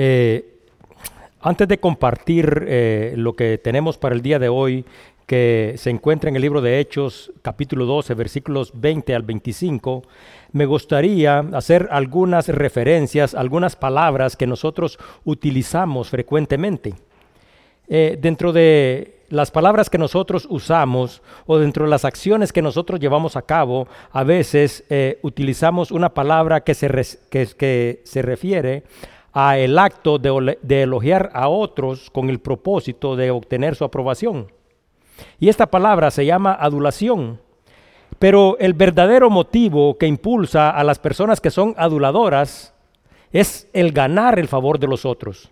Eh, antes de compartir eh, lo que tenemos para el día de hoy, que se encuentra en el libro de Hechos, capítulo 12, versículos 20 al 25, me gustaría hacer algunas referencias, algunas palabras que nosotros utilizamos frecuentemente. Eh, dentro de las palabras que nosotros usamos o dentro de las acciones que nosotros llevamos a cabo, a veces utilizamos una palabra que se, que, se refiere a el acto de, elogiar a otros con el propósito de obtener su aprobación. Y esta palabra se llama adulación. Pero el verdadero motivo que impulsa a las personas que son aduladoras es el ganar el favor de los otros.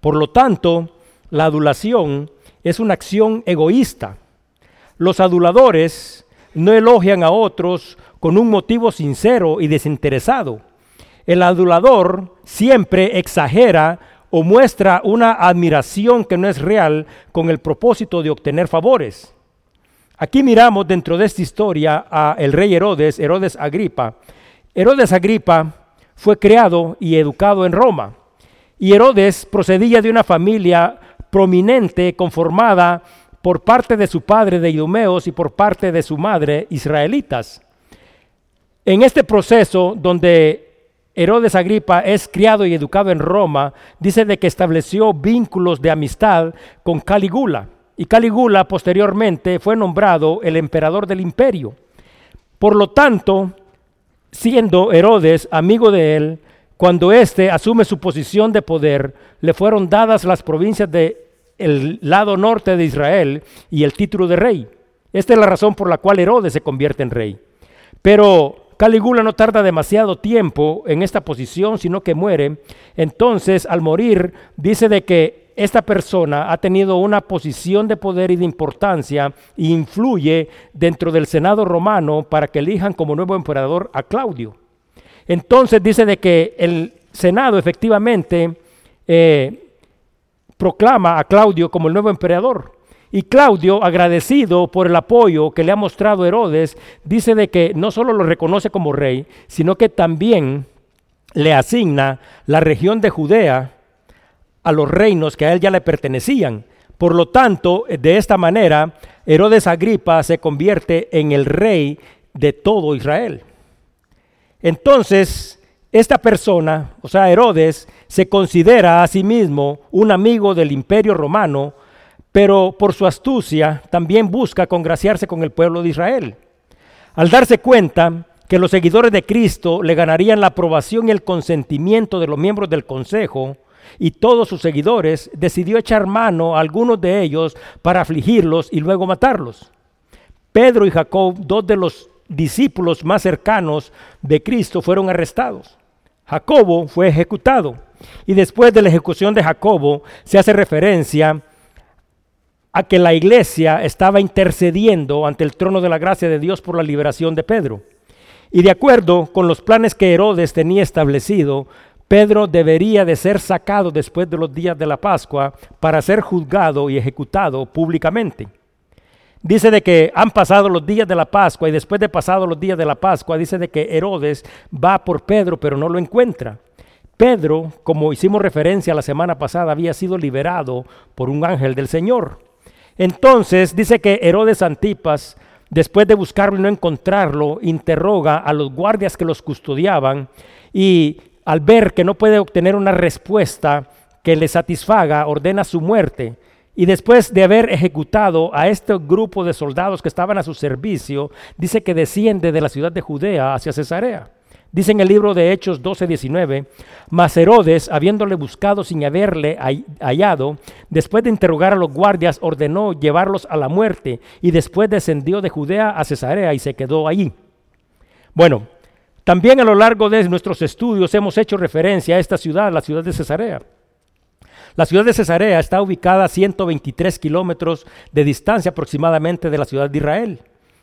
Por lo tanto, la adulación es una acción egoísta. Los aduladores no elogian a otros con un motivo sincero y desinteresado. El adulador siempre exagera o muestra una admiración que no es real con el propósito de obtener favores. Aquí miramos dentro de esta historia a el rey Herodes, Herodes Agripa. Herodes Agripa fue creado y educado en Roma. Y Herodes procedía de una familia prominente conformada por parte de su padre de Idumeos y por parte de su madre israelitas. En este proceso donde Herodes Agripa es criado y educado en Roma, dice de que estableció vínculos de amistad con Caligula. Y Caligula posteriormente fue nombrado el emperador del imperio. Por lo tanto, siendo Herodes amigo de él, cuando éste asume su posición de poder, le fueron dadas las provincias del lado norte de Israel y el título de rey. Esta es la razón por la cual Herodes se convierte en rey. Pero Caligula no tarda demasiado tiempo en esta posición, sino que muere. Entonces, al morir, dice de que esta persona ha tenido una posición de poder y de importancia e influye dentro del Senado romano para que elijan como nuevo emperador a Claudio. Entonces dice de que el Senado efectivamente eh, proclama a Claudio como el nuevo emperador. Y Claudio, agradecido por el apoyo que le ha mostrado Herodes, dice de que no solo lo reconoce como rey, sino que también le asigna la región de Judea a los reinos que a él ya le pertenecían. Por lo tanto, de esta manera, Herodes Agripa se convierte en el rey de todo Israel. Entonces, esta persona, o sea, Herodes, se considera a sí mismo un amigo del imperio romano, pero por su astucia también busca congraciarse con el pueblo de Israel. Al darse cuenta que los seguidores de Cristo le ganarían la aprobación y el consentimiento de los miembros del consejo y todos sus seguidores, decidió echar mano a algunos de ellos para afligirlos y luego matarlos. Pedro y Jacob, dos de los discípulos más cercanos de Cristo, fueron arrestados. Jacobo fue ejecutado y después de la ejecución de Jacobo se hace referencia a que la iglesia estaba intercediendo ante el trono de la gracia de Dios por la liberación de Pedro. Y de acuerdo con los planes que Herodes tenía establecido, Pedro debería de ser sacado después de los días de la Pascua para ser juzgado y ejecutado públicamente. Dice de que han pasado los días de la Pascua y después de pasados los días de la Pascua, dice de que Herodes va por Pedro pero no lo encuentra. Pedro, como hicimos referencia la semana pasada, había sido liberado por un ángel del Señor. Entonces dice que Herodes Antipas, después de buscarlo y no encontrarlo, interroga a los guardias que los custodiaban y al ver que no puede obtener una respuesta que le satisfaga, ordena su muerte. Y después de haber ejecutado a este grupo de soldados que estaban a su servicio, dice que desciende de la ciudad de Judea hacia Cesarea. Dice en el libro de Hechos 12:19, mas Herodes, habiéndole buscado sin haberle hallado, después de interrogar a los guardias, ordenó llevarlos a la muerte y después descendió de Judea a Cesarea y se quedó allí. Bueno, también a lo largo de nuestros estudios hemos hecho referencia a esta ciudad, la ciudad de Cesarea. La ciudad de Cesarea está ubicada a 123 kilómetros de distancia aproximadamente de la ciudad de Israel,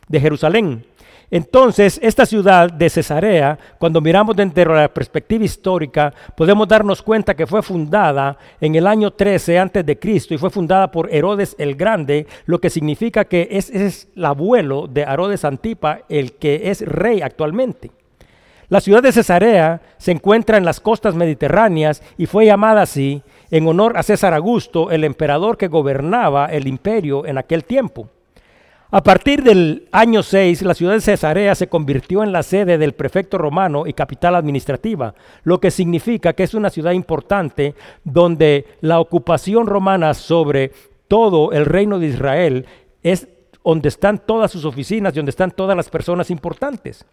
de Jerusalén. Entonces, esta ciudad de Cesarea, cuando miramos dentro de la perspectiva histórica, podemos darnos cuenta que fue fundada en el año 13 antes de Cristo y fue fundada por Herodes el Grande, lo que significa que es, es el abuelo de Herodes Antipa, el que es rey actualmente. La ciudad de Cesarea se encuentra en las costas mediterráneas y fue llamada así en honor a César Augusto, el emperador que gobernaba el imperio en aquel tiempo. A partir del año 6, la ciudad de Cesarea se convirtió en la sede del prefecto romano y capital administrativa, lo que significa que es una ciudad importante donde la ocupación romana sobre todo el reino de Israel es donde están todas sus oficinas y donde están todas las personas importantes.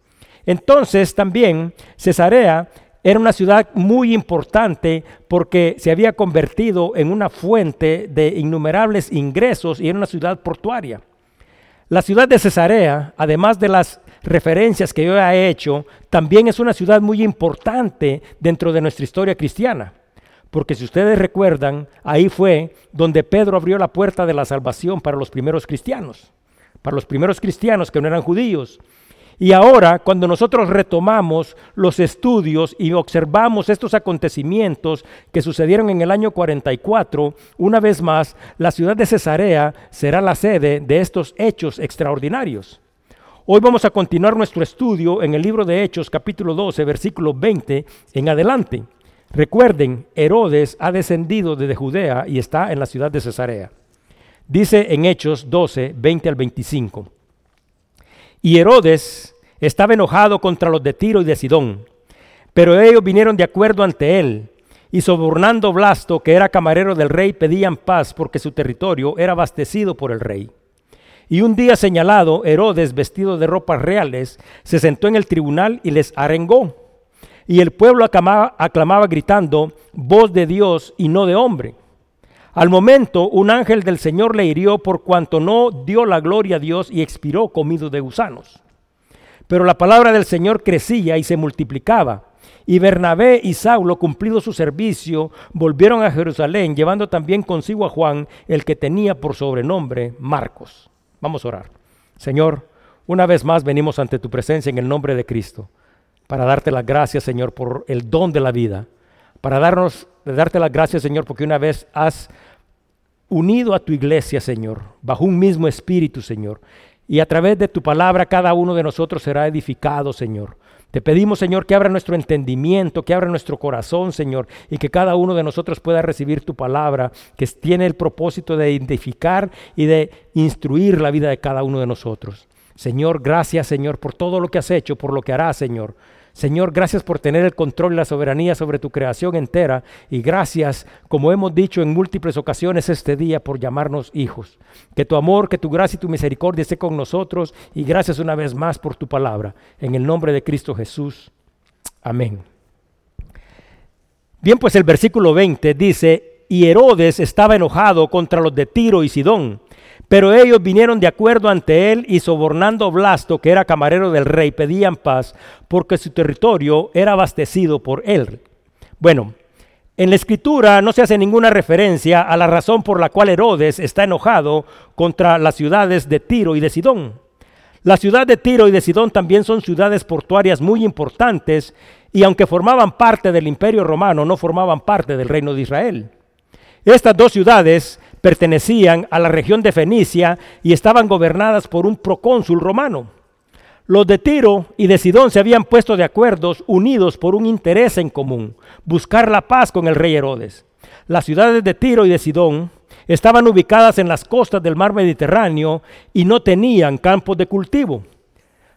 Entonces también Cesarea era una ciudad muy importante porque se había convertido en una fuente de innumerables ingresos y era una ciudad portuaria. La ciudad de Cesarea, además de las referencias que yo he hecho, también es una ciudad muy importante dentro de nuestra historia cristiana. Porque si ustedes recuerdan, ahí fue donde Pedro abrió la puerta de la salvación para los primeros cristianos, para los primeros cristianos que no eran judíos. Y ahora, cuando nosotros retomamos los estudios y observamos estos acontecimientos que sucedieron en el año 44, una vez más, la ciudad de Cesarea será la sede de estos hechos extraordinarios. Hoy vamos a continuar nuestro estudio en el libro de Hechos capítulo 12, versículo 20 en adelante. Recuerden, Herodes ha descendido desde Judea y está en la ciudad de Cesarea. Dice en Hechos 12, 20 al 25. Y Herodes estaba enojado contra los de Tiro y de Sidón, pero ellos vinieron de acuerdo ante él, y sobornando Blasto, que era camarero del rey, pedían paz porque su territorio era abastecido por el rey. Y un día señalado, Herodes, vestido de ropas reales, se sentó en el tribunal y les arengó. Y el pueblo aclamaba, aclamaba gritando, voz de Dios y no de hombre. Al momento, un ángel del Señor le hirió por cuanto no dio la gloria a Dios y expiró comido de gusanos. Pero la palabra del Señor crecía y se multiplicaba. Y Bernabé y Saulo, cumplido su servicio, volvieron a Jerusalén, llevando también consigo a Juan, el que tenía por sobrenombre Marcos. Vamos a orar. Señor, una vez más venimos ante tu presencia en el nombre de Cristo, para darte las gracias, Señor, por el don de la vida, para darnos, darte las gracias, Señor, porque una vez has unido a tu iglesia, Señor, bajo un mismo espíritu, Señor. Y a través de tu palabra cada uno de nosotros será edificado, Señor. Te pedimos, Señor, que abra nuestro entendimiento, que abra nuestro corazón, Señor, y que cada uno de nosotros pueda recibir tu palabra, que tiene el propósito de identificar y de instruir la vida de cada uno de nosotros. Señor, gracias, Señor, por todo lo que has hecho, por lo que harás, Señor. Señor, gracias por tener el control y la soberanía sobre tu creación entera y gracias, como hemos dicho en múltiples ocasiones este día, por llamarnos hijos. Que tu amor, que tu gracia y tu misericordia esté con nosotros y gracias una vez más por tu palabra. En el nombre de Cristo Jesús. Amén. Bien, pues el versículo 20 dice, y Herodes estaba enojado contra los de Tiro y Sidón pero ellos vinieron de acuerdo ante él y sobornando Blasto, que era camarero del rey, pedían paz porque su territorio era abastecido por él. Bueno, en la escritura no se hace ninguna referencia a la razón por la cual Herodes está enojado contra las ciudades de Tiro y de Sidón. La ciudad de Tiro y de Sidón también son ciudades portuarias muy importantes y aunque formaban parte del imperio romano, no formaban parte del reino de Israel. Estas dos ciudades pertenecían a la región de Fenicia y estaban gobernadas por un procónsul romano. Los de Tiro y de Sidón se habían puesto de acuerdo, unidos por un interés en común, buscar la paz con el rey Herodes. Las ciudades de Tiro y de Sidón estaban ubicadas en las costas del mar Mediterráneo y no tenían campos de cultivo.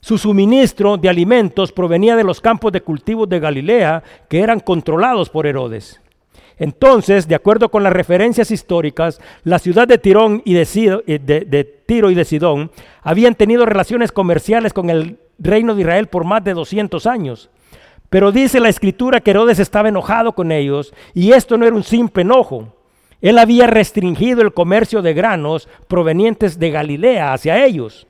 Su suministro de alimentos provenía de los campos de cultivo de Galilea que eran controlados por Herodes. Entonces, de acuerdo con las referencias históricas, la ciudad de, Tirón y eh, de, Tiro y de Sidón habían tenido relaciones comerciales con el reino de Israel por más de 200 años. Pero dice la escritura que Herodes estaba enojado con ellos y esto no era un simple enojo. Él había restringido el comercio de granos provenientes de Galilea hacia ellos.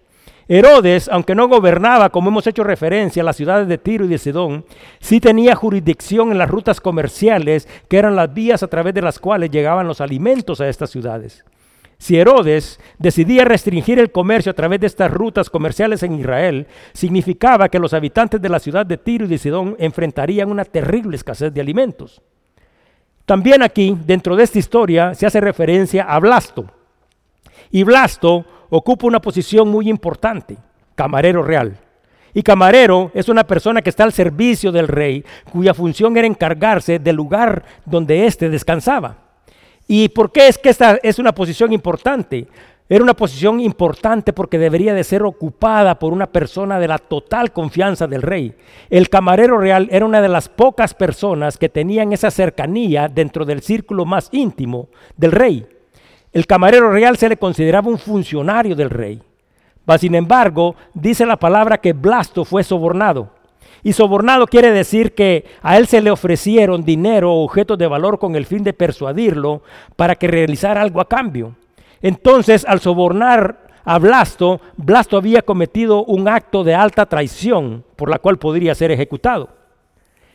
Herodes, aunque no gobernaba, como hemos hecho referencia, las ciudades de Tiro y de Sidón, sí tenía jurisdicción en las rutas comerciales, que eran las vías a través de las cuales llegaban los alimentos a estas ciudades. Si Herodes decidía restringir el comercio a través de estas rutas comerciales en Israel, significaba que los habitantes de la ciudad de Tiro y de Sidón enfrentarían una terrible escasez de alimentos. También aquí, dentro de esta historia, se hace referencia a Blasto. Y Blasto ocupa una posición muy importante, camarero real. Y camarero es una persona que está al servicio del rey, cuya función era encargarse del lugar donde éste descansaba. ¿Y por qué es que esta es una posición importante? Era una posición importante porque debería de ser ocupada por una persona de la total confianza del rey. El camarero real era una de las pocas personas que tenían esa cercanía dentro del círculo más íntimo del rey. El camarero real se le consideraba un funcionario del rey. sin embargo, dice la palabra que Blasto fue sobornado. Y sobornado quiere decir que a él se le ofrecieron dinero o objetos de valor con el fin de persuadirlo para que realizara algo a cambio. Entonces, al sobornar a Blasto, Blasto había cometido un acto de alta traición por la cual podría ser ejecutado.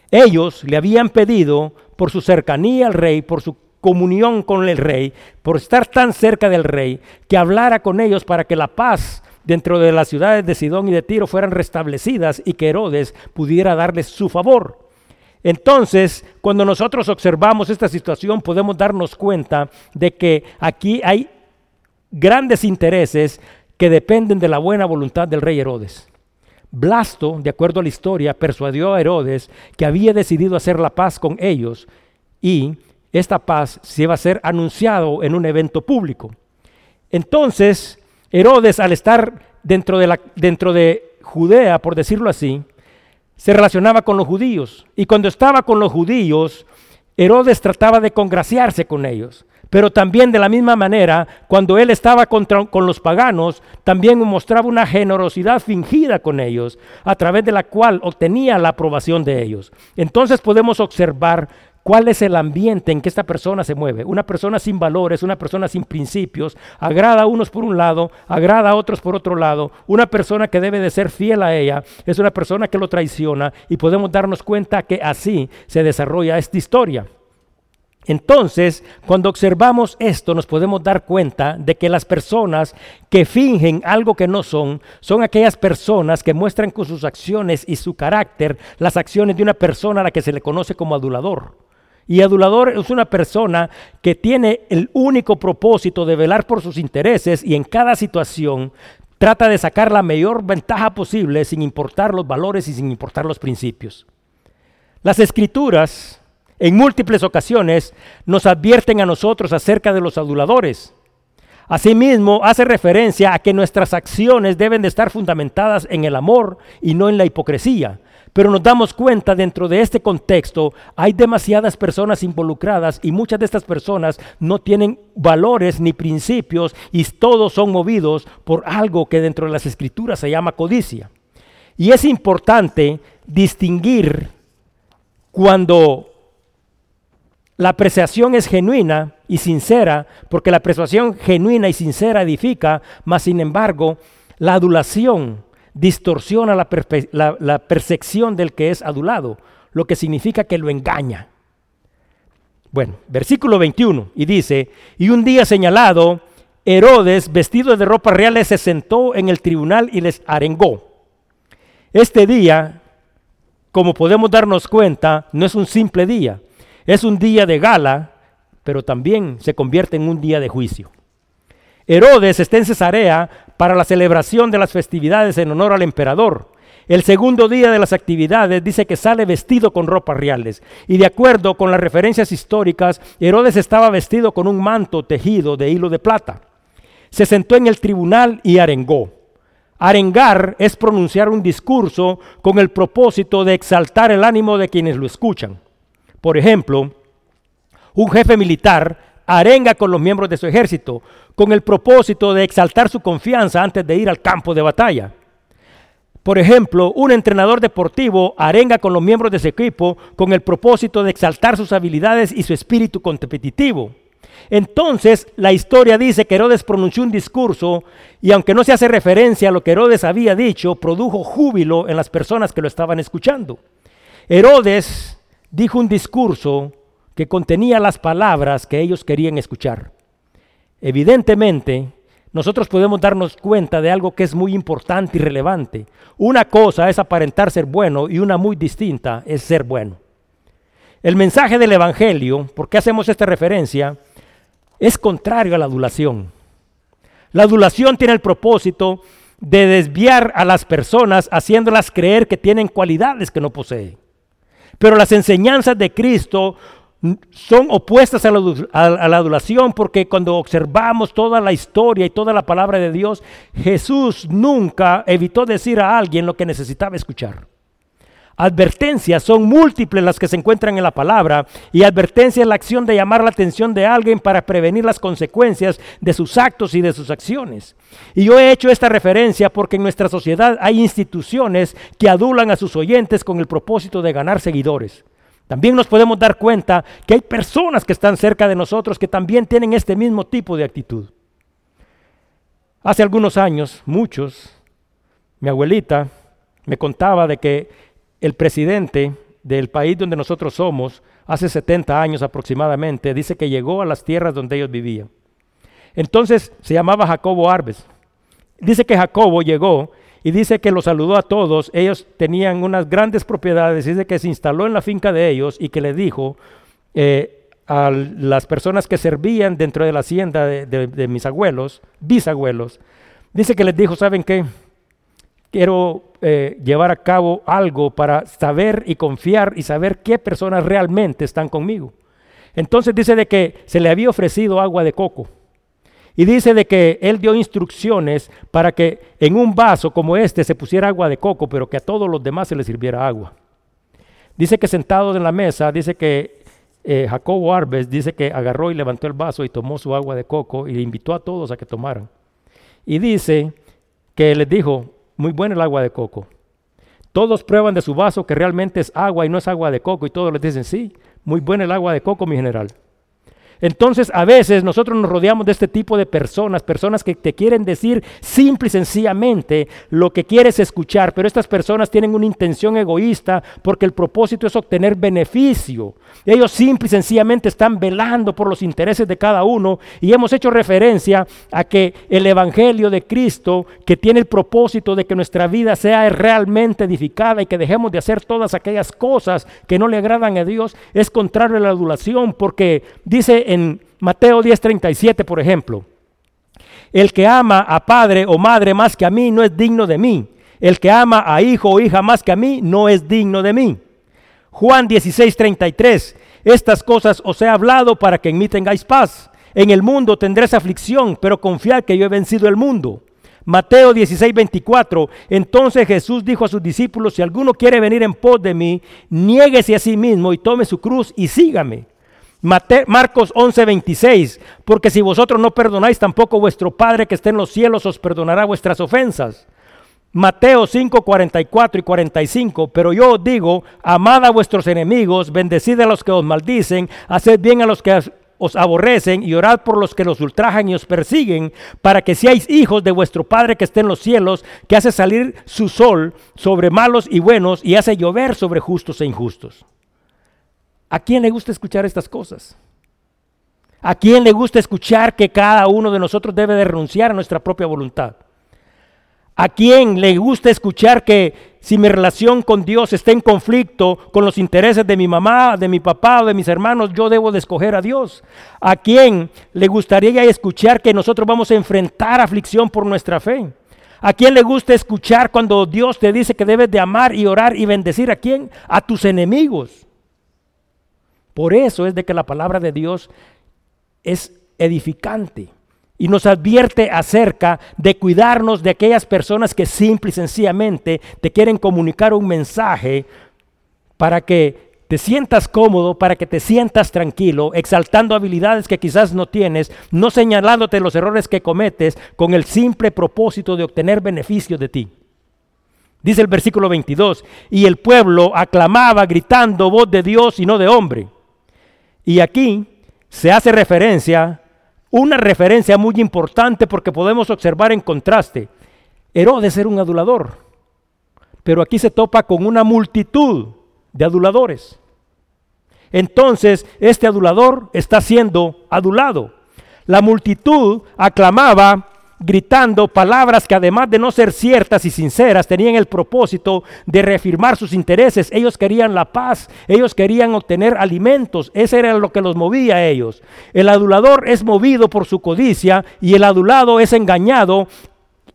Ellos le habían pedido, por su cercanía al rey, por su comunión con el rey, por estar tan cerca del rey, que hablara con ellos para que la paz dentro de las ciudades de Sidón y de Tiro fueran restablecidas y que Herodes pudiera darles su favor. Entonces, cuando nosotros observamos esta situación, podemos darnos cuenta de que aquí hay grandes intereses que dependen de la buena voluntad del rey Herodes. Blasto, de acuerdo a la historia, persuadió a Herodes que había decidido hacer la paz con ellos y esta paz se iba a ser anunciado en un evento público. Entonces, Herodes, al estar dentro de, la, dentro de Judea, por decirlo así, se relacionaba con los judíos. Y cuando estaba con los judíos, Herodes trataba de congraciarse con ellos. Pero también de la misma manera, cuando él estaba contra, con los paganos, también mostraba una generosidad fingida con ellos, a través de la cual obtenía la aprobación de ellos. Entonces podemos observar cuál es el ambiente en que esta persona se mueve. Una persona sin valores, una persona sin principios, agrada a unos por un lado, agrada a otros por otro lado. Una persona que debe de ser fiel a ella es una persona que lo traiciona y podemos darnos cuenta que así se desarrolla esta historia. Entonces, cuando observamos esto, nos podemos dar cuenta de que las personas que fingen algo que no son, son aquellas personas que muestran con sus acciones y su carácter las acciones de una persona a la que se le conoce como adulador. Y adulador es una persona que tiene el único propósito de velar por sus intereses y en cada situación trata de sacar la mayor ventaja posible sin importar los valores y sin importar los principios. Las escrituras en múltiples ocasiones nos advierten a nosotros acerca de los aduladores. Asimismo, hace referencia a que nuestras acciones deben de estar fundamentadas en el amor y no en la hipocresía. Pero nos damos cuenta dentro de este contexto hay demasiadas personas involucradas y muchas de estas personas no tienen valores ni principios y todos son movidos por algo que dentro de las escrituras se llama codicia. Y es importante distinguir cuando la apreciación es genuina y sincera, porque la apreciación genuina y sincera edifica, mas sin embargo, la adulación distorsiona la, percepción del que es adulado, lo que significa que lo engaña. Bueno, versículo 21, y dice, y un día señalado, Herodes, vestido de ropas reales, se sentó en el tribunal y les arengó. Este día, como podemos darnos cuenta, no es un simple día, es un día de gala, pero también se convierte en un día de juicio. Herodes está en Cesarea para la celebración de las festividades en honor al emperador. El segundo día de las actividades dice que sale vestido con ropas reales. Y de acuerdo con las referencias históricas, Herodes estaba vestido con un manto tejido de hilo de plata. Se sentó en el tribunal y arengó. Arengar es pronunciar un discurso con el propósito de exaltar el ánimo de quienes lo escuchan. Por ejemplo, un jefe militar arenga con los miembros de su ejército con el propósito de exaltar su confianza antes de ir al campo de batalla. Por ejemplo, un entrenador deportivo arenga con los miembros de su equipo con el propósito de exaltar sus habilidades y su espíritu competitivo. Entonces, la historia dice que Herodes pronunció un discurso y aunque no se hace referencia a lo que Herodes había dicho, produjo júbilo en las personas que lo estaban escuchando. Herodes dijo un discurso que contenía las palabras que ellos querían escuchar. Evidentemente, nosotros podemos darnos cuenta de algo que es muy importante y relevante. Una cosa es aparentar ser bueno y una muy distinta es ser bueno. El mensaje del Evangelio, ¿por qué hacemos esta referencia? Es contrario a la adulación. La adulación tiene el propósito de desviar a las personas haciéndolas creer que tienen cualidades que no poseen. Pero las enseñanzas de Cristo son opuestas a la, adulación porque cuando observamos toda la historia y toda la palabra de Dios, Jesús nunca evitó decir a alguien lo que necesitaba escuchar. Advertencias son múltiples las que se encuentran en la palabra y advertencia es la acción de llamar la atención de alguien para prevenir las consecuencias de sus actos y de sus acciones. Y yo he hecho esta referencia porque en nuestra sociedad hay instituciones que adulan a sus oyentes con el propósito de ganar seguidores. También nos podemos dar cuenta que hay personas que están cerca de nosotros que también tienen este mismo tipo de actitud. Hace algunos años, muchos, mi abuelita me contaba de que el presidente del país donde nosotros somos, hace 70 años aproximadamente, dice que llegó a las tierras donde ellos vivían. Entonces se llamaba Jacobo Arbes. Dice que Jacobo llegó y dice que los saludó a todos. Ellos tenían unas grandes propiedades. Dice que se instaló en la finca de ellos y que le dijo eh, a las personas que servían dentro de la hacienda de, mis abuelos, bisabuelos, dice que les dijo, ¿saben qué? Quiero eh, llevar a cabo algo para saber y confiar y saber qué personas realmente están conmigo. Entonces dice de que se le había ofrecido agua de coco. Y dice de que él dio instrucciones para que en un vaso como este se pusiera agua de coco, pero que a todos los demás se les sirviera agua. Dice que sentado en la mesa, dice que eh, Jacobo Arbes dice que agarró y levantó el vaso y tomó su agua de coco y invitó a todos a que tomaran. Y dice que les dijo, muy buena el agua de coco. Todos prueban de su vaso que realmente es agua y no es agua de coco y todos les dicen, sí, muy buena el agua de coco, mi general. Entonces a veces nosotros nos rodeamos de este tipo de personas, personas que te quieren decir simple y sencillamente lo que quieres escuchar, pero estas personas tienen una intención egoísta porque el propósito es obtener beneficio. Ellos simple y sencillamente están velando por los intereses de cada uno y hemos hecho referencia a que el Evangelio de Cristo, que tiene el propósito de que nuestra vida sea realmente edificada y que dejemos de hacer todas aquellas cosas que no le agradan a Dios, es contrario a la adulación porque dice en Mateo 10:37, por ejemplo, el que ama a padre o madre más que a mí no es digno de mí. El que ama a hijo o hija más que a mí no es digno de mí. Juan 16:33, estas cosas os he hablado para que en mí tengáis paz. En el mundo tendréis aflicción, pero confiad que yo he vencido el mundo. Mateo 16:24, entonces Jesús dijo a sus discípulos, si alguno quiere venir en pos de mí, niéguese a sí mismo y tome su cruz y sígame. Marcos 11:26, porque si vosotros no perdonáis, tampoco vuestro Padre que está en los cielos os perdonará vuestras ofensas. Mateo 5, 44 y 45, pero yo os digo, amad a vuestros enemigos, bendecid a los que os maldicen, haced bien a los que os aborrecen y orad por los que los ultrajan y os persiguen, para que seáis hijos de vuestro Padre que está en los cielos, que hace salir su sol sobre malos y buenos y hace llover sobre justos e injustos. ¿A quién le gusta escuchar estas cosas? ¿A quién le gusta escuchar que cada uno de nosotros debe de renunciar a nuestra propia voluntad? ¿A quién le gusta escuchar que si mi relación con Dios está en conflicto con los intereses de mi mamá, de mi papá o de mis hermanos, yo debo de escoger a Dios? ¿A quién le gustaría escuchar que nosotros vamos a enfrentar aflicción por nuestra fe? ¿A quién le gusta escuchar cuando Dios te dice que debes de amar y orar y bendecir a quién? A tus enemigos. Por eso es de que la palabra de Dios es edificante y nos advierte acerca de cuidarnos de aquellas personas que simple y sencillamente te quieren comunicar un mensaje para que te sientas cómodo, para que te sientas tranquilo, exaltando habilidades que quizás no tienes, no señalándote los errores que cometes con el simple propósito de obtener beneficio de ti. Dice el versículo 22, y el pueblo aclamaba gritando voz de Dios y no de hombre. Y aquí se hace referencia, una referencia muy importante porque podemos observar en contraste. Herodes era un adulador, pero aquí se topa con una multitud de aduladores. Entonces, este adulador está siendo adulado. La multitud aclamaba gritando palabras que además de no ser ciertas y sinceras, tenían el propósito de reafirmar sus intereses. Ellos querían la paz, ellos querían obtener alimentos, ese era lo que los movía a ellos. El adulador es movido por su codicia y el adulado es engañado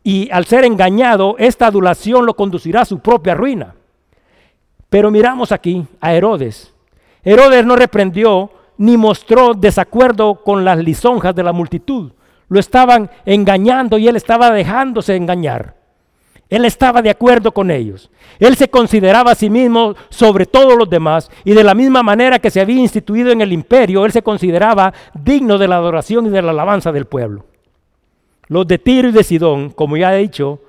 y al ser engañado, esta adulación lo conducirá a su propia ruina. Pero miramos aquí a Herodes. Herodes no reprendió ni mostró desacuerdo con las lisonjas de la multitud. Lo estaban engañando y él estaba dejándose engañar. Él estaba de acuerdo con ellos. Él se consideraba a sí mismo sobre todos los demás y de la misma manera que se había instituido en el imperio, él se consideraba digno de la adoración y de la alabanza del pueblo. Los de Tiro y de Sidón, como ya he dicho,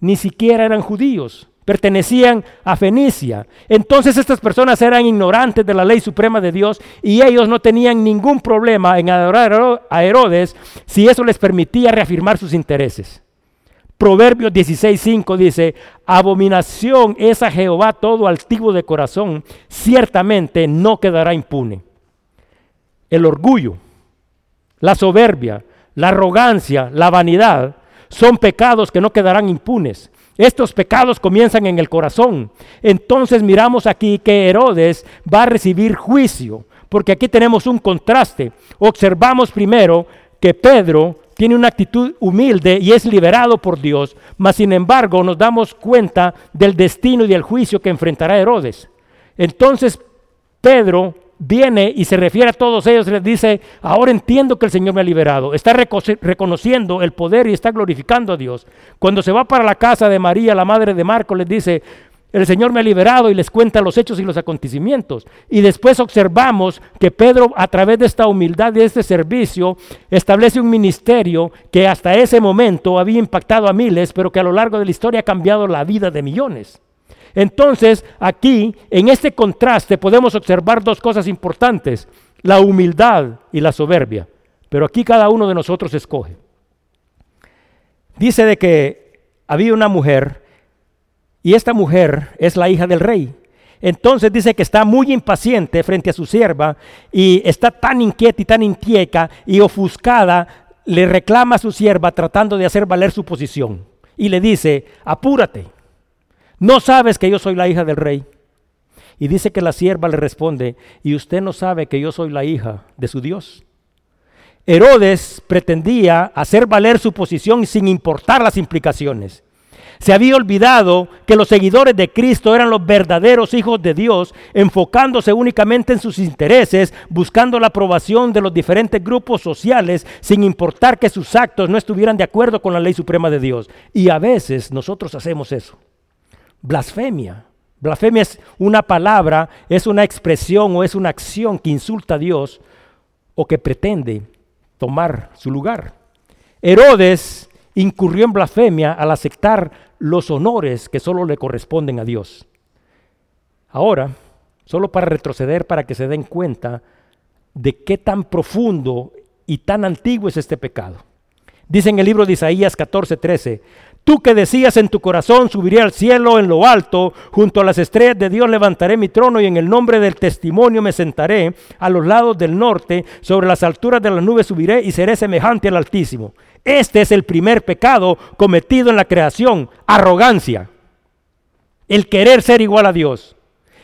ni siquiera eran judíos, pertenecían a Fenicia. Entonces estas personas eran ignorantes de la ley suprema de Dios y ellos no tenían ningún problema en adorar a Herodes si eso les permitía reafirmar sus intereses. Proverbios 16:5 dice, abominación es a Jehová todo altivo de corazón, ciertamente no quedará impune. El orgullo, la soberbia, la arrogancia, la vanidad, son pecados que no quedarán impunes. Estos pecados comienzan en el corazón. Entonces miramos aquí que Herodes va a recibir juicio, porque aquí tenemos un contraste. Observamos primero que Pedro tiene una actitud humilde y es liberado por Dios, mas sin embargo nos damos cuenta del destino y del juicio que enfrentará Herodes. Entonces Pedro viene y se refiere a todos ellos y les dice, ahora entiendo que el Señor me ha liberado. Está reconociendo el poder y está glorificando a Dios. Cuando se va para la casa de María, la madre de Marco, les dice, el Señor me ha liberado y les cuenta los hechos y los acontecimientos. Y después observamos que Pedro, a través de esta humildad y este servicio, establece un ministerio que hasta ese momento había impactado a miles, pero que a lo largo de la historia ha cambiado la vida de millones. Entonces, aquí, en este contraste, podemos observar dos cosas importantes, la humildad y la soberbia. Pero aquí cada uno de nosotros escoge. Dice de que había una mujer y esta mujer es la hija del rey. Entonces dice que está muy impaciente frente a su sierva y está tan inquieta y tan inquieta y ofuscada, le reclama a su sierva tratando de hacer valer su posición. Y le dice, apúrate, ¿No sabes que yo soy la hija del rey? Y dice que la sierva le responde, ¿y usted no sabe que yo soy la hija de su Dios? Herodes pretendía hacer valer su posición sin importar las implicaciones. Se había olvidado que los seguidores de Cristo eran los verdaderos hijos de Dios, enfocándose únicamente en sus intereses, buscando la aprobación de los diferentes grupos sociales, sin importar que sus actos no estuvieran de acuerdo con la ley suprema de Dios. Y a veces nosotros hacemos eso. Blasfemia. Blasfemia es una palabra, es una expresión o es una acción que insulta a Dios o que pretende tomar su lugar. Herodes incurrió en blasfemia al aceptar los honores que solo le corresponden a Dios. Ahora, solo para retroceder para que se den cuenta de qué tan profundo y tan antiguo es este pecado. Dice en el libro de Isaías 14:13, Tú que decías en tu corazón, subiré al cielo en lo alto, junto a las estrellas de Dios levantaré mi trono y en el nombre del testimonio me sentaré a los lados del norte, sobre las alturas de las nubes subiré y seré semejante al Altísimo. Este es el primer pecado cometido en la creación, arrogancia, el querer ser igual a Dios.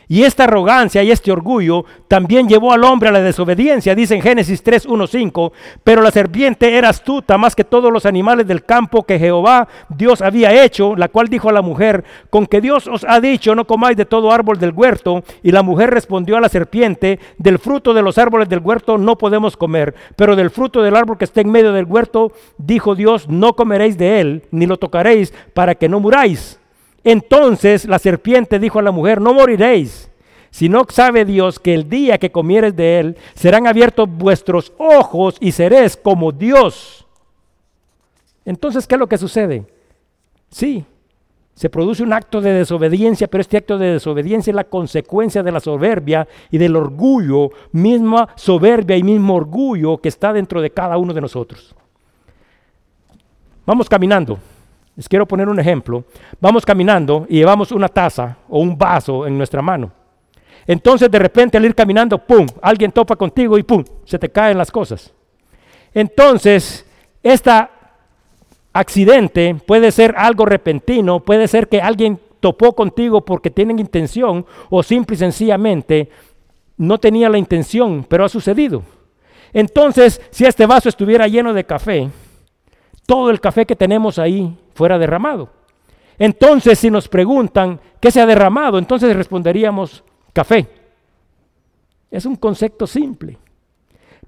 Y esta arrogancia y este orgullo también llevó al hombre a la desobediencia, dice en Génesis 3, 5, pero la serpiente era astuta más que todos los animales del campo que Jehová Dios había hecho, la cual dijo a la mujer, con que Dios os ha dicho, no comáis de todo árbol del huerto, y la mujer respondió a la serpiente, del fruto de los árboles del huerto no podemos comer, pero del fruto del árbol que está en medio del huerto, dijo Dios, no comeréis de él, ni lo tocaréis, para que no muráis. Entonces la serpiente dijo a la mujer, no moriréis, sino sabe Dios que el día que comieres de él serán abiertos vuestros ojos y seréis como Dios. Entonces, ¿qué es lo que sucede? Sí, se produce un acto de desobediencia, pero este acto de desobediencia es la consecuencia de la soberbia y del orgullo, misma soberbia y mismo orgullo que está dentro de cada uno de nosotros. Vamos caminando. Les quiero poner un ejemplo. Vamos caminando y llevamos una taza o un vaso en nuestra mano. Entonces de repente al ir caminando, ¡pum!, alguien topa contigo y ¡pum!, se te caen las cosas. Entonces, este accidente puede ser algo repentino, puede ser que alguien topó contigo porque tienen intención o simple y sencillamente no tenía la intención, pero ha sucedido. Entonces, si este vaso estuviera lleno de café, todo el café que tenemos ahí fuera derramado. Entonces, si nos preguntan qué se ha derramado, entonces responderíamos café. Es un concepto simple,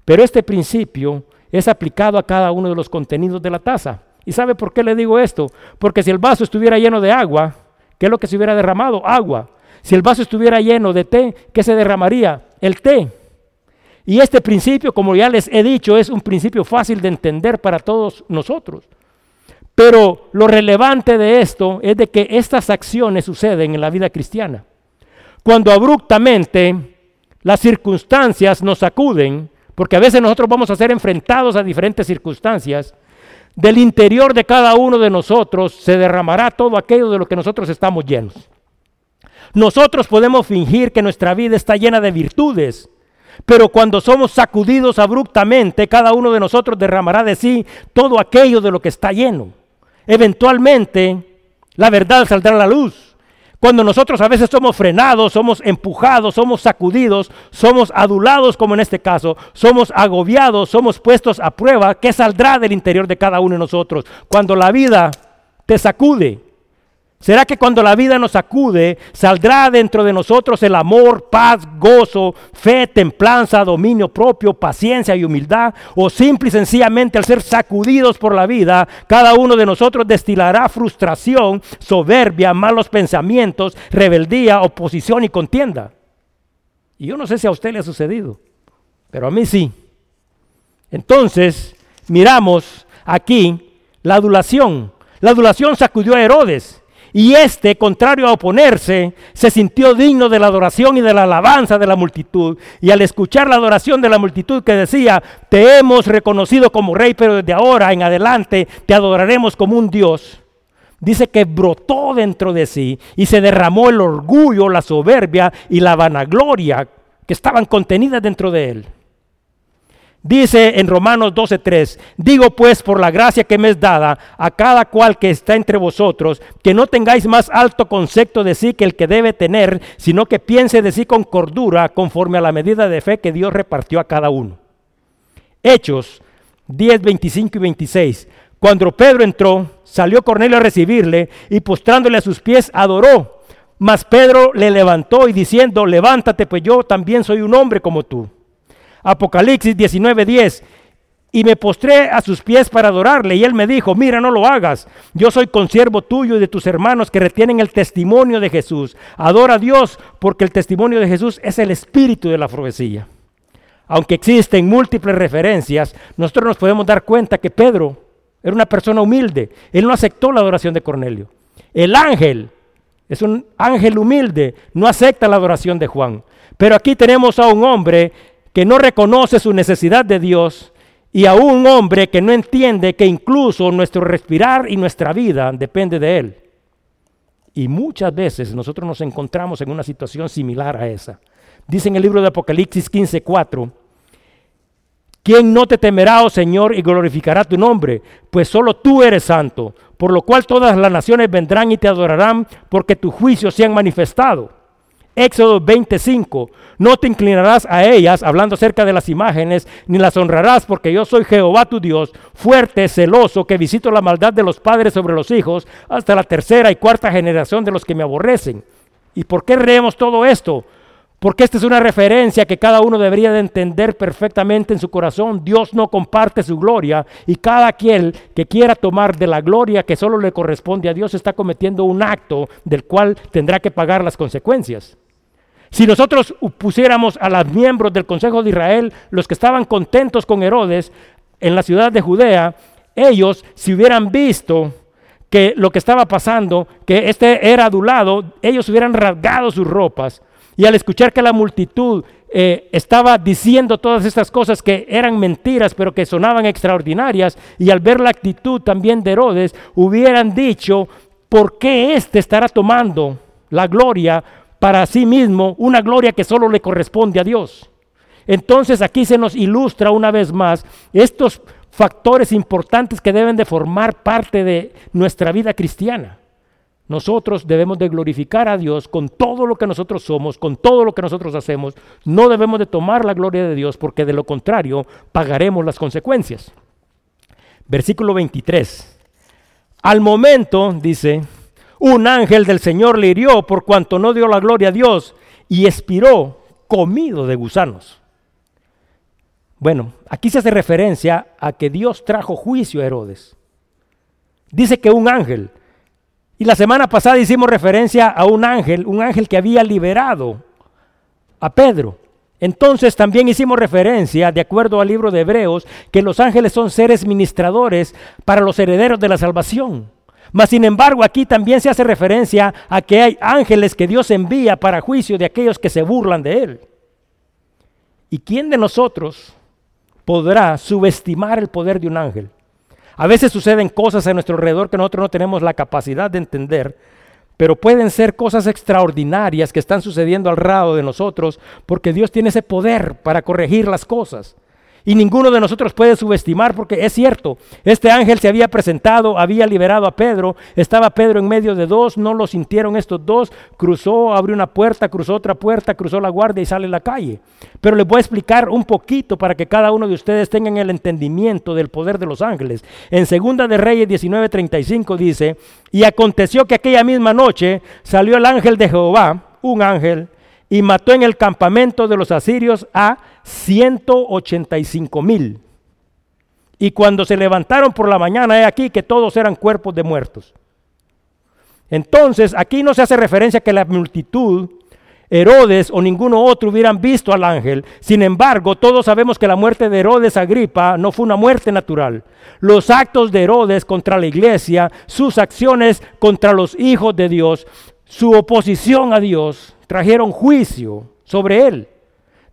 pero este principio es aplicado a cada uno de los contenidos de la taza. ¿Y sabe por qué le digo esto? Porque si el vaso estuviera lleno de agua, ¿qué es lo que se hubiera derramado? Agua. Si el vaso estuviera lleno de té, ¿qué se derramaría? El té. Y este principio, como ya les he dicho, es un principio fácil de entender para todos nosotros. Pero lo relevante de esto es de que estas acciones suceden en la vida cristiana. Cuando abruptamente las circunstancias nos sacuden, porque a veces nosotros vamos a ser enfrentados a diferentes circunstancias, del interior de cada uno de nosotros se derramará todo aquello de lo que nosotros estamos llenos. Nosotros podemos fingir que nuestra vida está llena de virtudes, pero cuando somos sacudidos abruptamente, cada uno de nosotros derramará de sí todo aquello de lo que está lleno. Eventualmente, la verdad saldrá a la luz. Cuando nosotros a veces somos frenados, somos empujados, somos sacudidos, somos adulados como en este caso, somos agobiados, somos puestos a prueba, ¿qué saldrá del interior de cada uno de nosotros? Cuando la vida te sacude, ¿Será que cuando la vida nos sacude, saldrá dentro de nosotros el amor, paz, gozo, fe, templanza, dominio propio, paciencia y humildad? ¿O simple y sencillamente al ser sacudidos por la vida, cada uno de nosotros destilará frustración, soberbia, malos pensamientos, rebeldía, oposición y contienda? Y yo no sé si a usted le ha sucedido, pero a mí sí. Entonces, miramos aquí la adulación. La adulación sacudió a Herodes. Y este, contrario a oponerse, se sintió digno de la adoración y de la alabanza de la multitud. Y al escuchar la adoración de la multitud que decía, te hemos reconocido como rey, pero desde ahora en adelante te adoraremos como un Dios, dice que brotó dentro de sí y se derramó el orgullo, la soberbia y la vanagloria que estaban contenidas dentro de él. Dice en Romanos 12:3, digo pues por la gracia que me es dada a cada cual que está entre vosotros, que no tengáis más alto concepto de sí que el que debe tener, sino que piense de sí con cordura, conforme a la medida de fe que Dios repartió a cada uno. Hechos 10, 25 y 26. Cuando Pedro entró, salió Cornelio a recibirle y postrándole a sus pies adoró. Mas Pedro le levantó y diciendo, levántate, pues yo también soy un hombre como tú. Apocalipsis 19:10. Y me postré a sus pies para adorarle. Y él me dijo, mira, no lo hagas. Yo soy consiervo tuyo y de tus hermanos que retienen el testimonio de Jesús. Adora a Dios porque el testimonio de Jesús es el espíritu de la profecía. Aunque existen múltiples referencias, nosotros nos podemos dar cuenta que Pedro era una persona humilde. Él no aceptó la adoración de Cornelio. El ángel es un ángel humilde, no acepta la adoración de Juan. Pero aquí tenemos a un hombre que no reconoce su necesidad de Dios y a un hombre que no entiende que incluso nuestro respirar y nuestra vida depende de Él. Y muchas veces nosotros nos encontramos en una situación similar a esa. Dice en el libro de Apocalipsis 15:4, ¿quién no te temerá, oh Señor, y glorificará tu nombre? Pues solo tú eres santo, por lo cual todas las naciones vendrán y te adorarán, porque tus juicios se han manifestado. Éxodo 25, no te inclinarás a ellas, hablando acerca de las imágenes, ni las honrarás, porque yo soy Jehová tu Dios, fuerte, celoso, que visito la maldad de los padres sobre los hijos, hasta la tercera y cuarta generación de los que me aborrecen. ¿Y por qué leemos todo esto? Porque esta es una referencia que cada uno debería de entender perfectamente en su corazón. Dios no comparte su gloria y cada aquel que quiera tomar de la gloria que solo le corresponde a Dios está cometiendo un acto del cual tendrá que pagar las consecuencias. Si nosotros pusiéramos a los miembros del Consejo de Israel, los que estaban contentos con Herodes en la ciudad de Judea, ellos si hubieran visto que lo que estaba pasando, que este era adulado, ellos hubieran rasgado sus ropas. Y al escuchar que la multitud eh, estaba diciendo todas estas cosas que eran mentiras, pero que sonaban extraordinarias, y al ver la actitud también de Herodes, hubieran dicho, ¿por qué éste estará tomando la gloria para sí mismo una gloria que solo le corresponde a Dios. Entonces aquí se nos ilustra una vez más estos factores importantes que deben de formar parte de nuestra vida cristiana. Nosotros debemos de glorificar a Dios con todo lo que nosotros somos, con todo lo que nosotros hacemos. No debemos de tomar la gloria de Dios porque de lo contrario pagaremos las consecuencias. Versículo 23. Al momento, dice, un ángel del Señor le hirió por cuanto no dio la gloria a Dios y expiró comido de gusanos. Bueno, aquí se hace referencia a que Dios trajo juicio a Herodes. Dice que un ángel. Y la semana pasada hicimos referencia a un ángel, un ángel que había liberado a Pedro. Entonces también hicimos referencia, de acuerdo al libro de Hebreos, que los ángeles son seres ministradores para los herederos de la salvación. Mas sin embargo aquí también se hace referencia a que hay ángeles que Dios envía para juicio de aquellos que se burlan de Él. ¿Y quién de nosotros podrá subestimar el poder de un ángel? A veces suceden cosas a nuestro alrededor que nosotros no tenemos la capacidad de entender pero pueden ser cosas extraordinarias que están sucediendo al lado de nosotros porque Dios tiene ese poder para corregir las cosas. Y ninguno de nosotros puede subestimar porque es cierto, este ángel se había presentado, había liberado a Pedro, estaba Pedro en medio de dos, no lo sintieron estos dos, cruzó, abrió una puerta, cruzó otra puerta, cruzó la guardia y sale a la calle. Pero les voy a explicar un poquito para que cada uno de ustedes tengan el entendimiento del poder de los ángeles. En Segunda de Reyes 19:35 dice, y aconteció que aquella misma noche salió el ángel de Jehová, un ángel, y mató en el campamento de los asirios a 185 mil. Y cuando se levantaron por la mañana, he aquí que todos eran cuerpos de muertos. Entonces, aquí no se hace referencia a que la multitud, Herodes o ninguno otro hubieran visto al ángel. Sin embargo, todos sabemos que la muerte de Herodes Agripa no fue una muerte natural. Los actos de Herodes contra la iglesia, sus acciones contra los hijos de Dios, su oposición a Dios, trajeron juicio sobre él.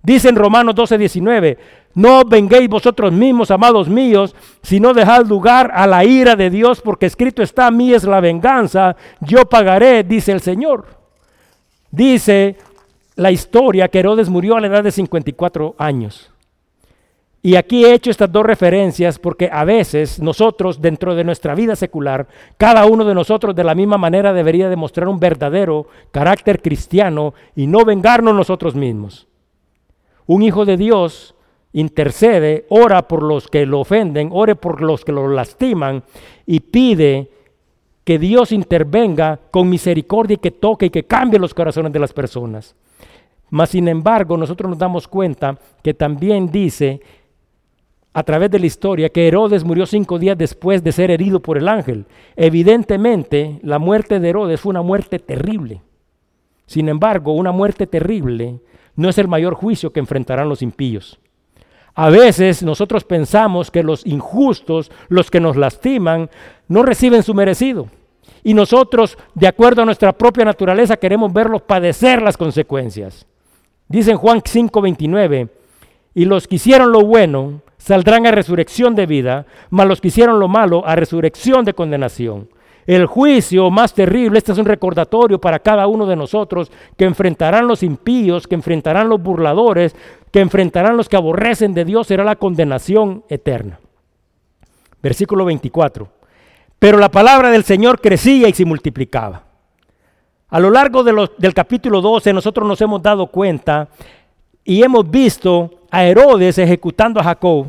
Dice en Romanos 12, 19, no venguéis vosotros mismos, amados míos, sino dejad lugar a la ira de Dios, porque escrito está, a mí es la venganza, yo pagaré, dice el Señor. Dice la historia que Herodes murió a la edad de 54 años. Y aquí he hecho estas dos referencias porque a veces nosotros, dentro de nuestra vida secular, cada uno de nosotros de la misma manera debería demostrar un verdadero carácter cristiano y no vengarnos nosotros mismos. Un hijo de Dios intercede, ora por los que lo ofenden, ore por los que lo lastiman y pide que Dios intervenga con misericordia y que toque y que cambie los corazones de las personas. Mas sin embargo, nosotros nos damos cuenta que también dice a través de la historia que Herodes murió cinco días después de ser herido por el ángel. Evidentemente, la muerte de Herodes fue una muerte terrible. Sin embargo, una muerte terrible no es el mayor juicio que enfrentarán los impíos. A veces nosotros pensamos que los injustos, los que nos lastiman, no reciben su merecido. Y nosotros, de acuerdo a nuestra propia naturaleza, queremos verlos padecer las consecuencias. Dice en Juan 5:29, y los que hicieron lo bueno saldrán a resurrección de vida, mas los que hicieron lo malo a resurrección de condenación. El juicio más terrible, este es un recordatorio para cada uno de nosotros, que enfrentarán los impíos, que enfrentarán los burladores, que enfrentarán los que aborrecen de Dios, será la condenación eterna. Versículo 24. Pero la palabra del Señor crecía y se multiplicaba. A lo largo del capítulo 12 nosotros nos hemos dado cuenta y hemos visto a Herodes ejecutando a Jacob,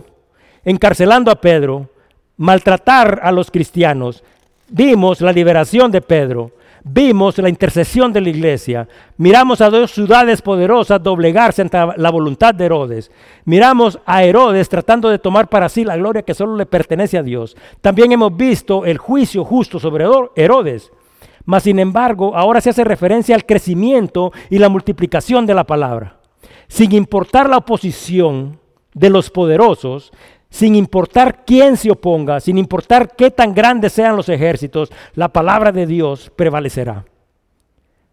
encarcelando a Pedro, maltratar a los cristianos. Vimos la liberación de Pedro, vimos la intercesión de la iglesia, miramos a dos ciudades poderosas doblegarse ante la voluntad de Herodes, miramos a Herodes tratando de tomar para sí la gloria que solo le pertenece a Dios. También hemos visto el juicio justo sobre Herodes. Mas sin embargo, ahora se hace referencia al crecimiento y la multiplicación de la palabra sin importar la oposición de los poderosos, sin importar quién se oponga, sin importar qué tan grandes sean los ejércitos, la palabra de Dios prevalecerá.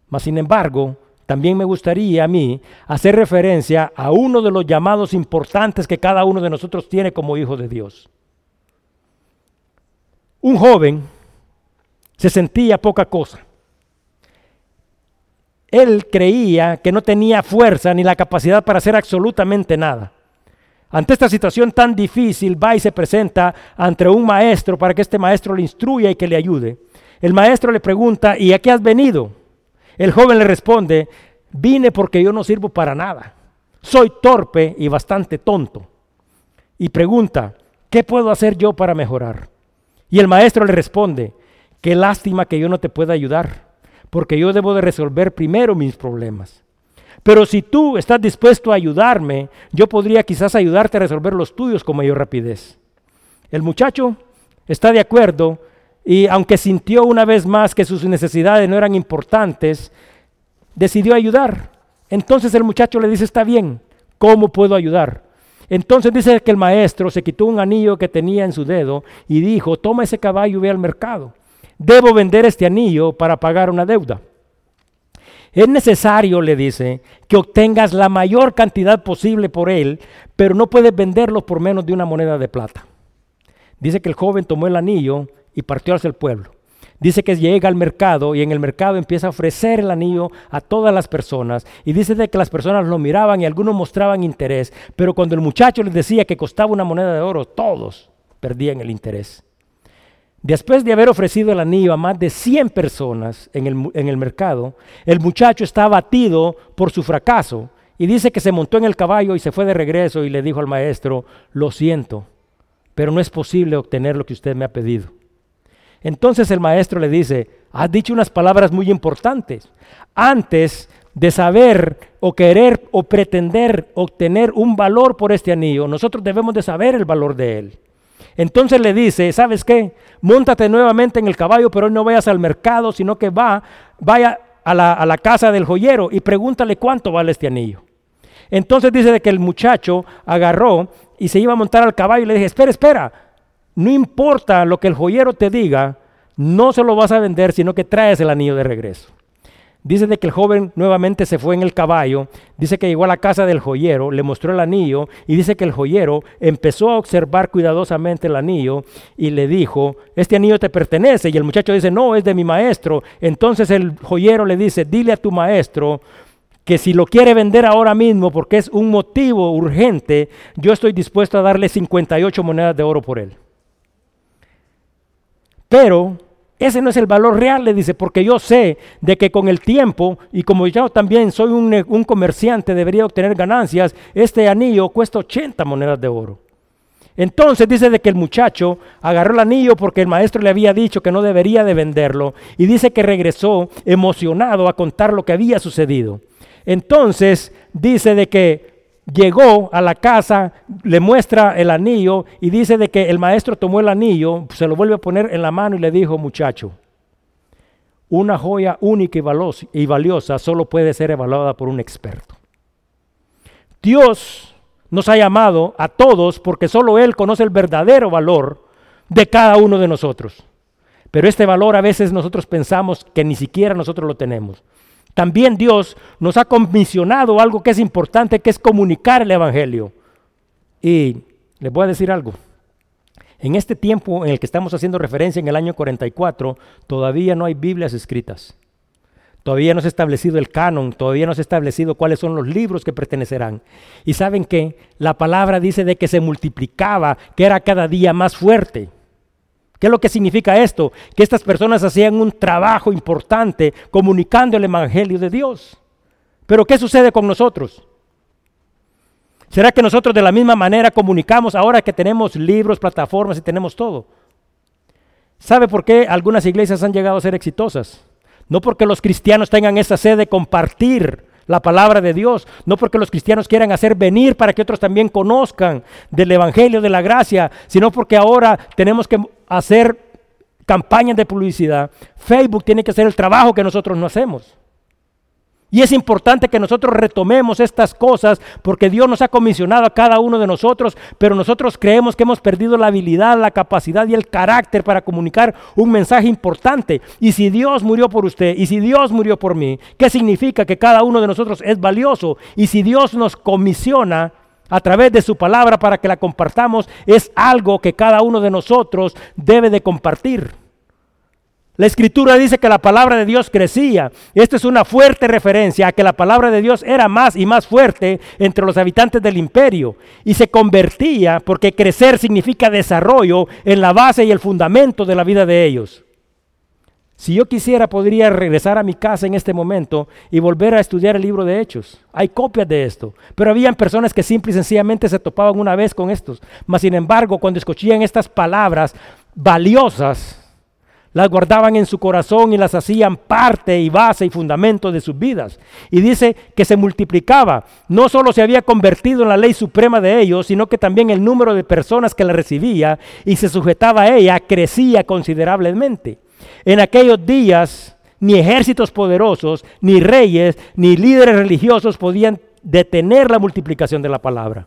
Mas sin embargo, también me gustaría a mí hacer referencia a uno de los llamados importantes que cada uno de nosotros tiene como hijo de Dios. Un joven se sentía poca cosa él creía que no tenía fuerza ni la capacidad para hacer absolutamente nada. Ante esta situación tan difícil, va y se presenta ante un maestro para que este maestro le instruya y que le ayude. El maestro le pregunta, ¿y a qué has venido? El joven le responde, vine porque yo no sirvo para nada. Soy torpe y bastante tonto. Y pregunta, ¿qué ¿qué puedo hacer yo para mejorar? Y el maestro le responde, qué lástima que yo no te pueda ayudar, porque yo debo de resolver primero mis problemas. Pero si tú estás dispuesto a ayudarme, yo podría quizás ayudarte a resolver los tuyos con mayor rapidez. El muchacho está de acuerdo y aunque sintió una vez más que sus necesidades no eran importantes, decidió ayudar. Entonces el muchacho le dice, está bien, ¿cómo puedo ayudar? Entonces dice que el maestro se quitó un anillo que tenía en su dedo y dijo, toma ese caballo y ve al mercado. Debo vender este anillo para pagar una deuda. Es necesario, le dice, que obtengas la mayor cantidad posible por él, pero no puedes venderlo por menos de una moneda de plata. Dice que el joven tomó el anillo y partió hacia el pueblo. Dice que llega al mercado y en el mercado empieza a ofrecer el anillo a todas las personas. Y dice de que las personas lo miraban y algunos mostraban interés. Pero cuando el muchacho les decía que costaba una moneda de oro, todos perdían el interés. Después de haber ofrecido el anillo a más de 100 personas en el, en el mercado, el muchacho está abatido por su fracaso. Y dice que se montó en el caballo y se fue de regreso y le dijo al maestro, lo siento, pero no es posible obtener lo que usted me ha pedido. Entonces el maestro le dice, has dicho unas palabras muy importantes. Antes de saber o querer o pretender obtener un valor por este anillo, nosotros debemos de saber el valor de él. Entonces le dice, ¿sabes qué? Móntate nuevamente en el caballo, pero no vayas al mercado, sino que va, vaya a la, a la casa del joyero y pregúntale cuánto vale este anillo. Entonces dice de que el muchacho agarró y se iba a montar al caballo y le dije, espera, espera, no importa lo que el joyero te diga, no se lo vas a vender, sino que traes el anillo de regreso. Dice de que el joven nuevamente se fue en el caballo, dice que llegó a la casa del joyero, le mostró el anillo y dice que el joyero empezó a observar cuidadosamente el anillo y le dijo, este anillo te pertenece. Y el muchacho dice, no, es de mi maestro. Entonces el joyero le dice, dile a tu maestro que si lo quiere vender ahora mismo porque es un motivo urgente, yo estoy dispuesto a darle 58 monedas de oro por él. Pero ese no es el valor real, le dice, porque yo sé de que con el tiempo, y como yo también soy un, comerciante, debería obtener ganancias, este anillo cuesta 80 monedas de oro. Entonces dice de que el muchacho agarró el anillo porque el maestro le había dicho que no debería de venderlo y dice que regresó emocionado a contar lo que había sucedido. Entonces dice de que llegó a la casa, le muestra el anillo y dice de que el maestro tomó el anillo, se lo vuelve a poner en la mano y le dijo, muchacho, una joya única y valiosa solo puede ser evaluada por un experto. Dios nos ha llamado a todos porque solo Él conoce el verdadero valor de cada uno de nosotros. Pero este valor a veces nosotros pensamos que ni siquiera nosotros lo tenemos. También Dios nos ha comisionado algo que es importante, que es comunicar el Evangelio. Y les voy a decir algo. En este tiempo en el que estamos haciendo referencia, en el año 44, todavía no hay Biblias escritas. Todavía no se ha establecido el canon, todavía no se ha establecido cuáles son los libros que pertenecerán. Y saben que la palabra dice de que se multiplicaba, que era cada día más fuerte. ¿Qué es lo que significa esto? Que estas personas hacían un trabajo importante comunicando el Evangelio de Dios. Pero ¿qué sucede con nosotros? ¿Será que nosotros de la misma manera comunicamos ahora que tenemos libros, plataformas y tenemos todo? ¿Sabe por qué algunas iglesias han llegado a ser exitosas? No porque los cristianos tengan esa sed de compartir la palabra de Dios, no porque los cristianos quieran hacer venir para que otros también conozcan del Evangelio de la gracia, sino porque ahora tenemos que hacer campañas de publicidad. Facebook tiene que hacer el trabajo que nosotros no hacemos. Y es importante que nosotros retomemos estas cosas porque Dios nos ha comisionado a cada uno de nosotros, pero nosotros creemos que hemos perdido la habilidad, la capacidad y el carácter para comunicar un mensaje importante. Y si Dios murió por usted y si Dios murió por mí, ¿qué significa que cada uno de nosotros es valioso? Y si Dios nos comisiona a través de su palabra para que la compartamos, es algo que cada uno de nosotros debe de compartir. La escritura dice que la palabra de Dios crecía. Esto es una fuerte referencia a que la palabra de Dios era más y más fuerte entre los habitantes del imperio y se convertía porque crecer significa desarrollo en la base y el fundamento de la vida de ellos. Si yo quisiera, podría regresar a mi casa en este momento y volver a estudiar el libro de Hechos. Hay copias de esto. Pero habían personas que simple y sencillamente se topaban una vez con estos. Mas, sin embargo, cuando escuchaban estas palabras valiosas, las guardaban en su corazón y las hacían parte y base y fundamento de sus vidas. Y dice que se multiplicaba. No solo se había convertido en la ley suprema de ellos, sino que también el número de personas que la recibía y se sujetaba a ella crecía considerablemente. En aquellos días ni ejércitos poderosos, ni reyes, ni líderes religiosos podían detener la multiplicación de la palabra.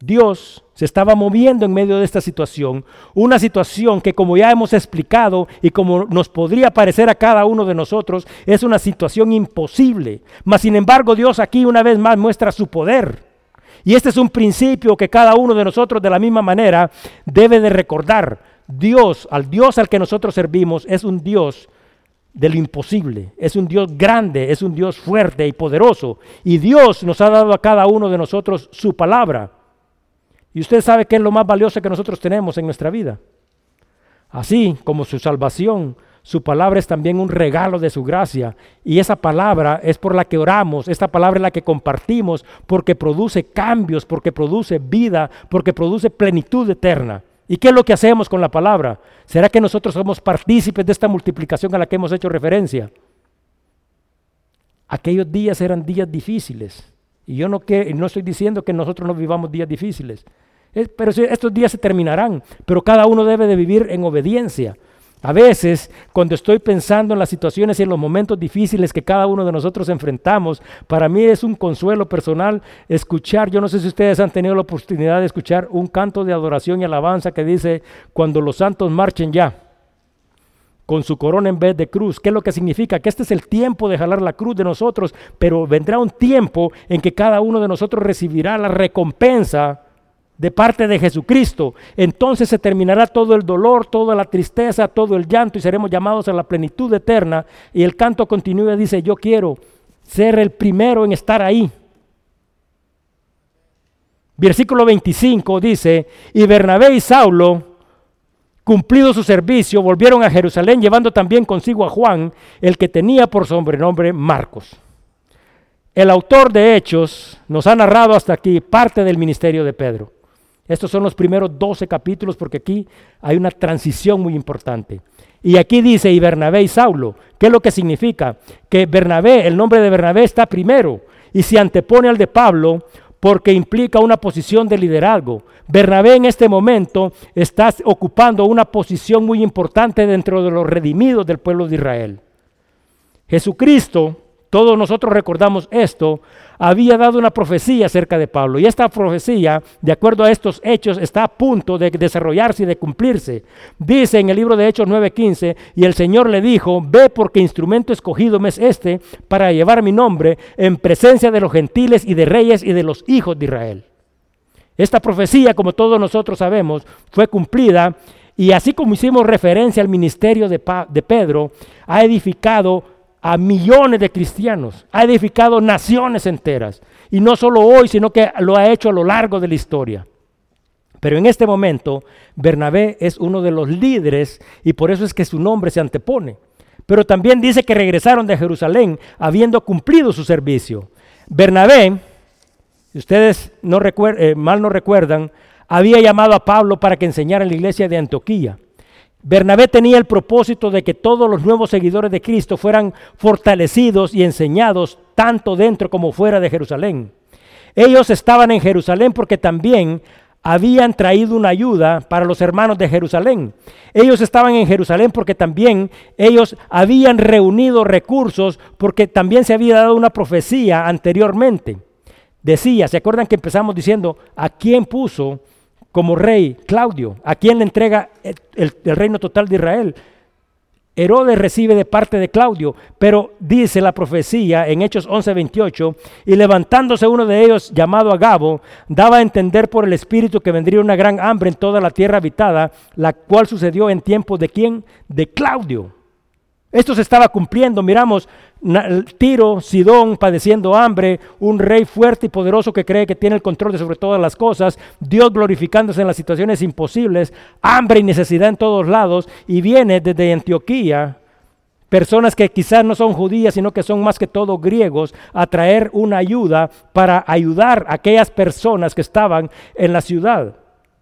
Dios se estaba moviendo en medio de esta situación, una situación que como ya hemos explicado y como nos podría parecer a cada uno de nosotros, es una situación imposible. Mas sin embargo Dios aquí una vez más muestra su poder. Y este es un principio que cada uno de nosotros de la misma manera debe de recordar. Dios, al Dios al que nosotros servimos, es un Dios de lo imposible. Es un Dios grande, es un Dios fuerte y poderoso. Y Dios nos ha dado a cada uno de nosotros su palabra. Y usted sabe qué es lo más valioso que nosotros tenemos en nuestra vida. Así como su salvación, su palabra es también un regalo de su gracia. Y esa palabra es por la que oramos, esta palabra es la que compartimos porque produce cambios, porque produce vida, porque produce plenitud eterna. ¿Y qué es lo que hacemos con la palabra? ¿Será que nosotros somos partícipes de esta multiplicación a la que hemos hecho referencia? Aquellos días eran días difíciles. Y yo no, que, no estoy diciendo que nosotros no vivamos días difíciles. pero estos días se terminarán. Pero cada uno debe de vivir en obediencia. A veces, cuando estoy pensando en las situaciones y en los momentos difíciles que cada uno de nosotros enfrentamos, para mí es un consuelo personal escuchar, yo no sé si ustedes han tenido la oportunidad de escuchar un canto de adoración y alabanza que dice, cuando los santos marchen ya, con su corona en vez de cruz. ¿Qué es lo que significa? Que este es el tiempo de jalar la cruz de nosotros, pero vendrá un tiempo en que cada uno de nosotros recibirá la recompensa de parte de Jesucristo, entonces se terminará todo el dolor, toda la tristeza, todo el llanto y seremos llamados a la plenitud eterna. Y el canto continúa y dice, yo quiero ser el primero en estar ahí. Versículo 25 dice, y Bernabé y Saulo, cumplido su servicio, volvieron a Jerusalén llevando también consigo a Juan, el que tenía por sobrenombre Marcos. El autor de Hechos nos ha narrado hasta aquí parte del ministerio de Pedro. Estos son los primeros 12 capítulos porque aquí hay una transición muy importante. Y aquí dice, y Bernabé y Saulo, ¿qué es lo que significa? Que Bernabé, el nombre de Bernabé está primero y se antepone al de Pablo porque implica una posición de liderazgo. Bernabé en este momento está ocupando una posición muy importante dentro de los redimidos del pueblo de Israel. Jesucristo todos nosotros recordamos esto, había dado una profecía acerca de Pablo. Y esta profecía, de acuerdo a estos hechos, está a punto de desarrollarse y de cumplirse. Dice en el libro de Hechos 9:15, y el Señor le dijo, ve porque instrumento escogido me es este para llevar mi nombre en presencia de los gentiles y de reyes y de los hijos de Israel. Esta profecía, como todos nosotros sabemos, fue cumplida y así como hicimos referencia al ministerio de, de Pedro, ha edificado a millones de cristianos, ha edificado naciones enteras. Y no solo hoy, sino que lo ha hecho a lo largo de la historia. Pero en este momento, Bernabé es uno de los líderes y por eso es que su nombre se antepone. Pero también dice que regresaron de Jerusalén habiendo cumplido su servicio. Bernabé, si ustedes no eh, mal no recuerdan, había llamado a Pablo para que enseñara en la iglesia de Antioquía. Bernabé tenía el propósito de que todos los nuevos seguidores de Cristo fueran fortalecidos y enseñados tanto dentro como fuera de Jerusalén. Ellos estaban en Jerusalén porque también habían traído una ayuda para los hermanos de Jerusalén. Ellos estaban en Jerusalén porque también ellos habían reunido recursos porque también se había dado una profecía anteriormente. Decía, ¿se acuerdan que empezamos diciendo a quién puso como rey Claudio, a quien le entrega el, reino total de Israel. Herodes recibe de parte de Claudio, pero dice la profecía en Hechos 11:28, y levantándose uno de ellos llamado Agabo, daba a entender por el Espíritu que vendría una gran hambre en toda la tierra habitada, la cual sucedió en tiempos de quién? De Claudio. Esto se estaba cumpliendo. Miramos Tiro, Sidón padeciendo hambre, un rey fuerte y poderoso que cree que tiene el control sobre todas las cosas, Dios glorificándose en las situaciones imposibles, hambre y necesidad en todos lados, y viene desde Antioquía personas que quizás no son judías, sino que son más que todo griegos, a traer una ayuda para ayudar a aquellas personas que estaban en la ciudad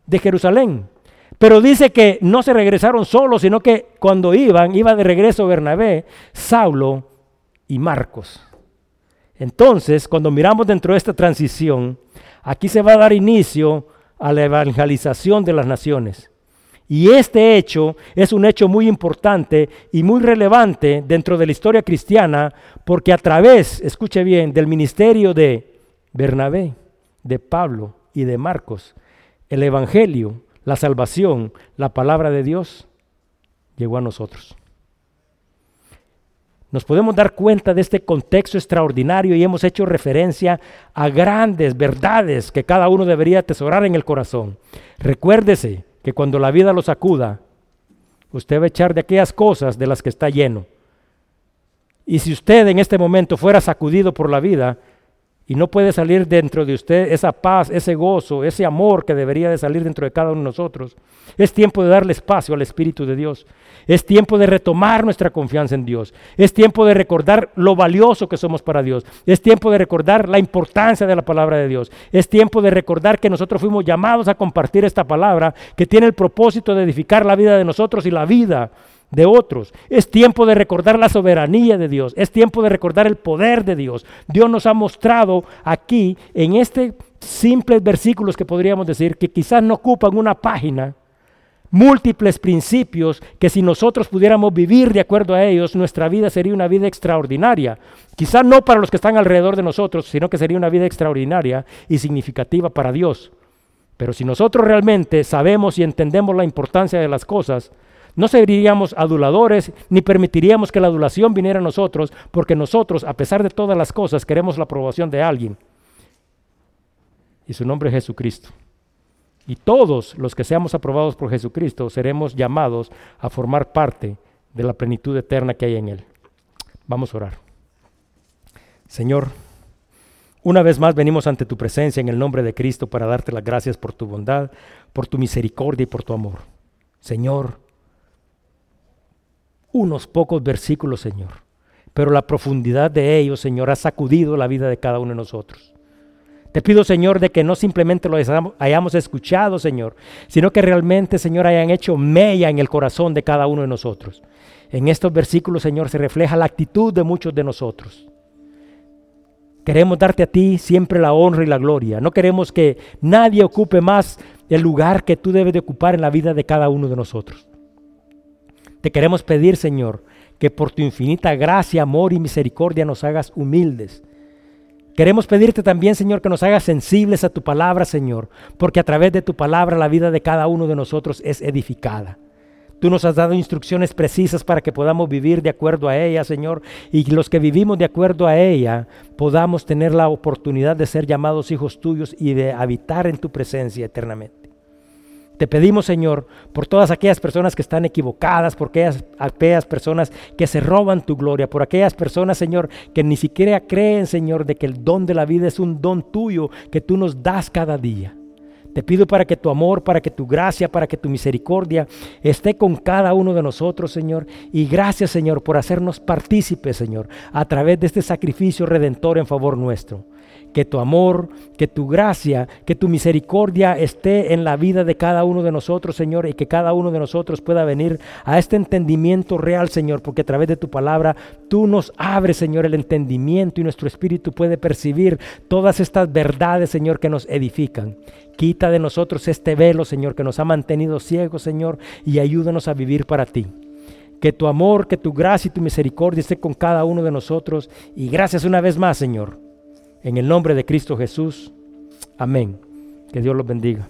de Jerusalén. Pero dice que no se regresaron solos, sino que cuando iban, iba de regreso Bernabé, Saulo y Marcos. Entonces, cuando miramos dentro de esta transición, aquí se va a dar inicio a la evangelización de las naciones. Y este hecho es un hecho muy importante y muy relevante dentro de la historia cristiana, porque a través, escuche bien, del ministerio de Bernabé, de Pablo y de Marcos, el Evangelio la salvación, la palabra de Dios, llegó a nosotros. Nos podemos dar cuenta de este contexto extraordinario y hemos hecho referencia a grandes verdades que cada uno debería atesorar en el corazón. Recuérdese que cuando la vida lo sacuda, usted va a echar de aquellas cosas de las que está lleno. Y si usted en este momento fuera sacudido por la vida, y no puede salir dentro de usted esa paz, ese gozo, ese amor que debería de salir dentro de cada uno de nosotros. Es tiempo de darle espacio al Espíritu de Dios. Es tiempo de retomar nuestra confianza en Dios. Es tiempo de recordar lo valioso que somos para Dios. Es tiempo de recordar la importancia de la palabra de Dios. Es tiempo de recordar que nosotros fuimos llamados a compartir esta palabra que tiene el propósito de edificar la vida de nosotros y la vida de otros. Es tiempo de recordar la soberanía de Dios. Es tiempo de recordar el poder de Dios. Dios nos ha mostrado aquí, en este simples versículos que podríamos decir, que quizás no ocupan una página, múltiples principios que si nosotros pudiéramos vivir de acuerdo a ellos, nuestra vida sería una vida extraordinaria. Quizás no para los que están alrededor de nosotros, sino que sería una vida extraordinaria y significativa para Dios. Pero si nosotros realmente sabemos y entendemos la importancia de las cosas, no seríamos aduladores ni permitiríamos que la adulación viniera a nosotros, porque nosotros, a pesar de todas las cosas, queremos la aprobación de alguien. Y su nombre es Jesucristo. Y todos los que seamos aprobados por Jesucristo seremos llamados a formar parte de la plenitud eterna que hay en Él. Vamos a orar. Señor, una vez más venimos ante tu presencia en el nombre de Cristo para darte las gracias por tu bondad, por tu misericordia y por tu amor. Señor, unos pocos versículos, Señor. Pero la profundidad de ellos, Señor, ha sacudido la vida de cada uno de nosotros. Te pido, Señor, de que no simplemente lo hayamos escuchado, Señor, sino que realmente, Señor, hayan hecho mella en el corazón de cada uno de nosotros. En estos versículos, Señor, se refleja la actitud de muchos de nosotros. Queremos darte a ti siempre la honra y la gloria. No queremos que nadie ocupe más el lugar que tú debes de ocupar en la vida de cada uno de nosotros. Te queremos pedir, Señor, que por tu infinita gracia, amor y misericordia nos hagas humildes. Queremos pedirte también, Señor, que nos hagas sensibles a tu palabra, Señor, porque a través de tu palabra la vida de cada uno de nosotros es edificada. Tú nos has dado instrucciones precisas para que podamos vivir de acuerdo a ella, Señor, y los que vivimos de acuerdo a ella podamos tener la oportunidad de ser llamados hijos tuyos y de habitar en tu presencia eternamente. Te pedimos, Señor, por todas aquellas personas que están equivocadas, por aquellas, aquellas, personas que se roban tu gloria, por aquellas personas, Señor, que ni siquiera creen, Señor, de que el don de la vida es un don tuyo que tú nos das cada día. Te pido para que tu amor, para que tu gracia, para que tu misericordia esté con cada uno de nosotros, Señor. Y gracias, Señor, por hacernos partícipes, Señor, a través de este sacrificio redentor en favor nuestro que tu amor, que tu gracia, que tu misericordia esté en la vida de cada uno de nosotros, Señor, y que cada uno de nosotros pueda venir a este entendimiento real, Señor, porque a través de tu palabra tú nos abres, Señor, el entendimiento y nuestro espíritu puede percibir todas estas verdades, Señor, que nos edifican. Quita de nosotros este velo, Señor, que nos ha mantenido ciegos, Señor, y ayúdanos a vivir para ti. Que tu amor, que tu gracia y tu misericordia esté con cada uno de nosotros. Y gracias una vez más, Señor en el nombre de Cristo Jesús. Amén. Que Dios los bendiga.